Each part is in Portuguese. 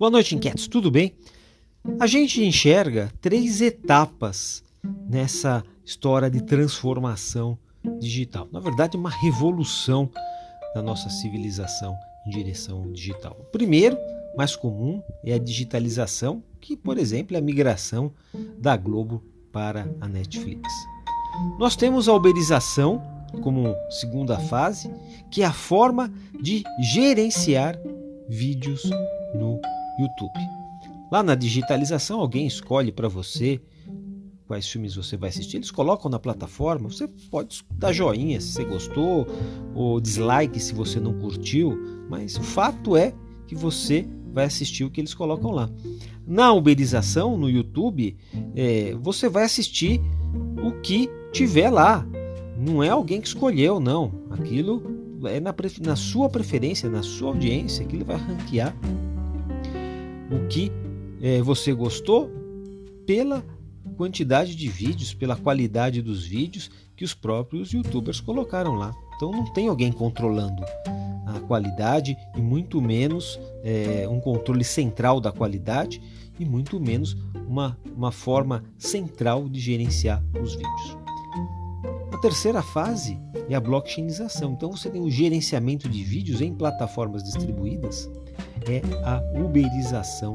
Boa noite, inquietos, tudo bem? A gente enxerga três etapas nessa história de transformação digital. Na verdade, uma revolução da nossa civilização em direção digital. O primeiro, mais comum, é a digitalização, que, por exemplo, é a migração da Globo para a Netflix. Nós temos a uberização como segunda fase, que é a forma de gerenciar vídeos no YouTube. Lá na digitalização, alguém escolhe para você quais filmes você vai assistir, eles colocam na plataforma, você pode dar joinha se você gostou, ou dislike se você não curtiu, mas o fato é que você vai assistir o que eles colocam lá. Na uberização, no YouTube, é, você vai assistir o que tiver lá. Não é alguém que escolheu, não. Aquilo é na, na sua preferência, na sua audiência, aquilo vai ranquear o que é, você gostou pela quantidade de vídeos, pela qualidade dos vídeos que os próprios youtubers colocaram lá. Então não tem alguém controlando a qualidade e muito menos é, um controle central da qualidade e muito menos uma, uma forma central de gerenciar os vídeos. A terceira fase é a blockchainização. Então você tem o gerenciamento de vídeos em plataformas distribuídas, é a uberização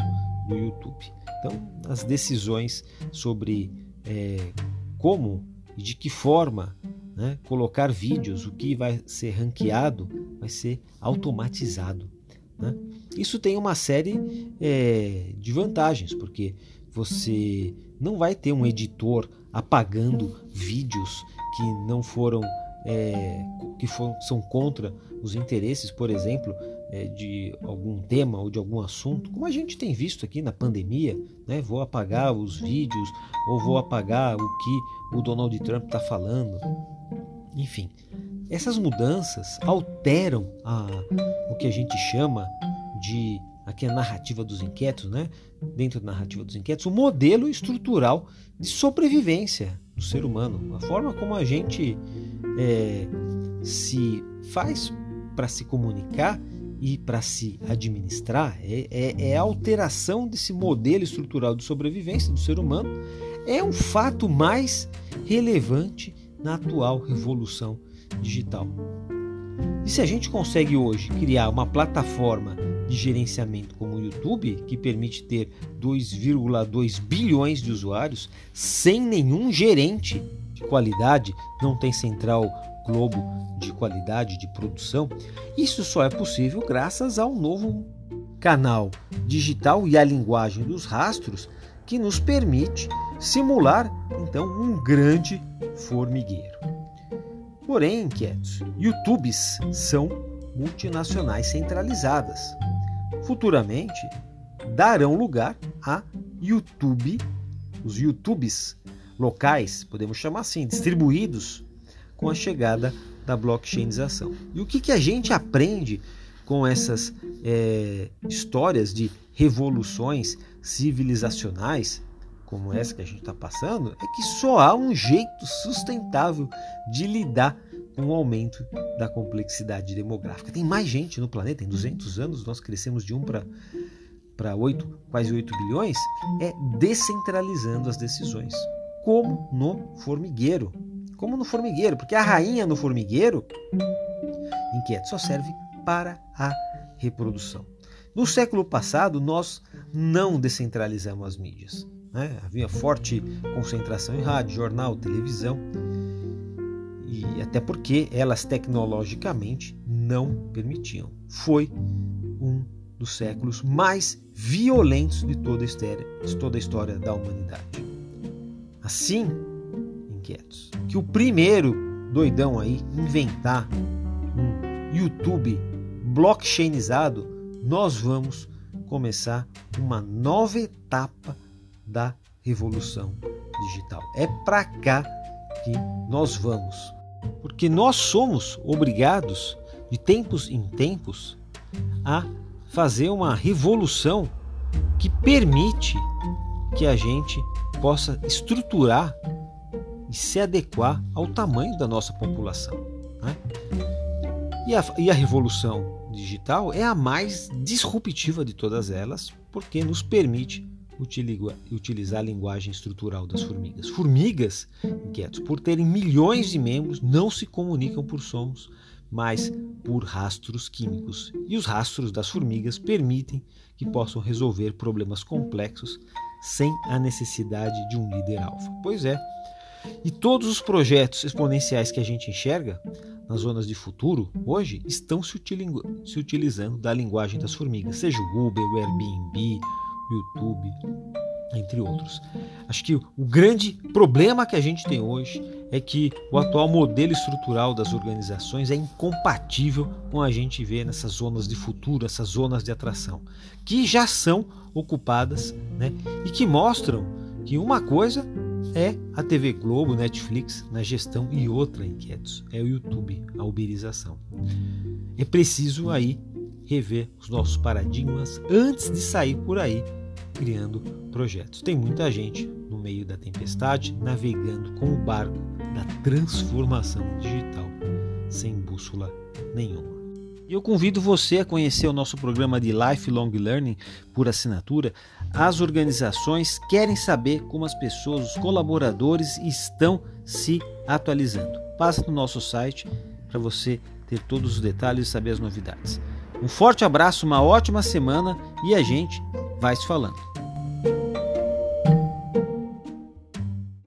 do YouTube. Então, as decisões sobre é, como e de que forma né, colocar vídeos, o que vai ser ranqueado, vai ser automatizado. Né? Isso tem uma série é, de vantagens, porque você não vai ter um editor apagando vídeos que não foram é, que for, são contra os interesses, por exemplo, é, de algum tema ou de algum assunto, como a gente tem visto aqui na pandemia, né? vou apagar os vídeos ou vou apagar o que o Donald Trump está falando. Enfim, essas mudanças alteram a, o que a gente chama de aqui a narrativa dos inquietos, né? Dentro da narrativa dos inquietos, o modelo estrutural de sobrevivência do ser humano, a forma como a gente é, se faz para se comunicar e para se administrar, é, é, é, a alteração desse modelo estrutural de sobrevivência do ser humano, é um fato mais relevante na atual revolução digital. E se a gente consegue hoje criar uma plataforma de gerenciamento como o YouTube, que permite ter 2,2 bilhões de usuários sem nenhum gerente de qualidade, não tem central Globo de qualidade de produção, isso só é possível graças ao novo canal digital e à linguagem dos rastros que nos permite simular então um grande formigueiro. Porém, inquietos, YouTubes são multinacionais centralizadas. Futuramente darão lugar a YouTube, os YouTubes locais, podemos chamar assim, distribuídos com a chegada da blockchainização. E o que, que a gente aprende com essas é, histórias de revoluções civilizacionais, como essa que a gente está passando, é que só há um jeito sustentável de lidar com o aumento da complexidade demográfica. Tem mais gente no planeta, em 200 anos nós crescemos de 1 para para 8, quase 8 bilhões, é descentralizando as decisões, como no formigueiro como no formigueiro, porque a rainha no formigueiro, inquieto, só serve para a reprodução. No século passado, nós não descentralizamos as mídias. Né? Havia forte concentração em rádio, jornal, televisão, e até porque elas tecnologicamente não permitiam. Foi um dos séculos mais violentos de toda a história, de toda a história da humanidade. Assim, inquietos. Que o primeiro doidão aí inventar um YouTube blockchainizado, nós vamos começar uma nova etapa da revolução digital. É para cá que nós vamos. Porque nós somos obrigados, de tempos em tempos, a fazer uma revolução que permite que a gente possa estruturar e se adequar ao tamanho da nossa população. Né? E, a, e a revolução digital é a mais disruptiva de todas elas, porque nos permite utilizar a linguagem estrutural das formigas. Formigas, inquietos, por terem milhões de membros, não se comunicam por sons, mas por rastros químicos. E os rastros das formigas permitem que possam resolver problemas complexos sem a necessidade de um líder alfa. Pois é. E todos os projetos exponenciais que a gente enxerga nas zonas de futuro hoje estão se, se utilizando da linguagem das formigas, seja o Uber, o Airbnb, YouTube, entre outros. Acho que o grande problema que a gente tem hoje é que o atual modelo estrutural das organizações é incompatível com a gente vê nessas zonas de futuro, essas zonas de atração, que já são ocupadas né, e que mostram que uma coisa é a TV Globo, Netflix na gestão e outra, inquietos, é o YouTube, a uberização. É preciso aí rever os nossos paradigmas antes de sair por aí criando projetos. Tem muita gente no meio da tempestade navegando com o barco da transformação digital sem bússola nenhuma. E eu convido você a conhecer o nosso programa de Lifelong Learning por assinatura. As organizações querem saber como as pessoas, os colaboradores estão se atualizando. Passa no nosso site para você ter todos os detalhes e saber as novidades. Um forte abraço, uma ótima semana e a gente vai se falando.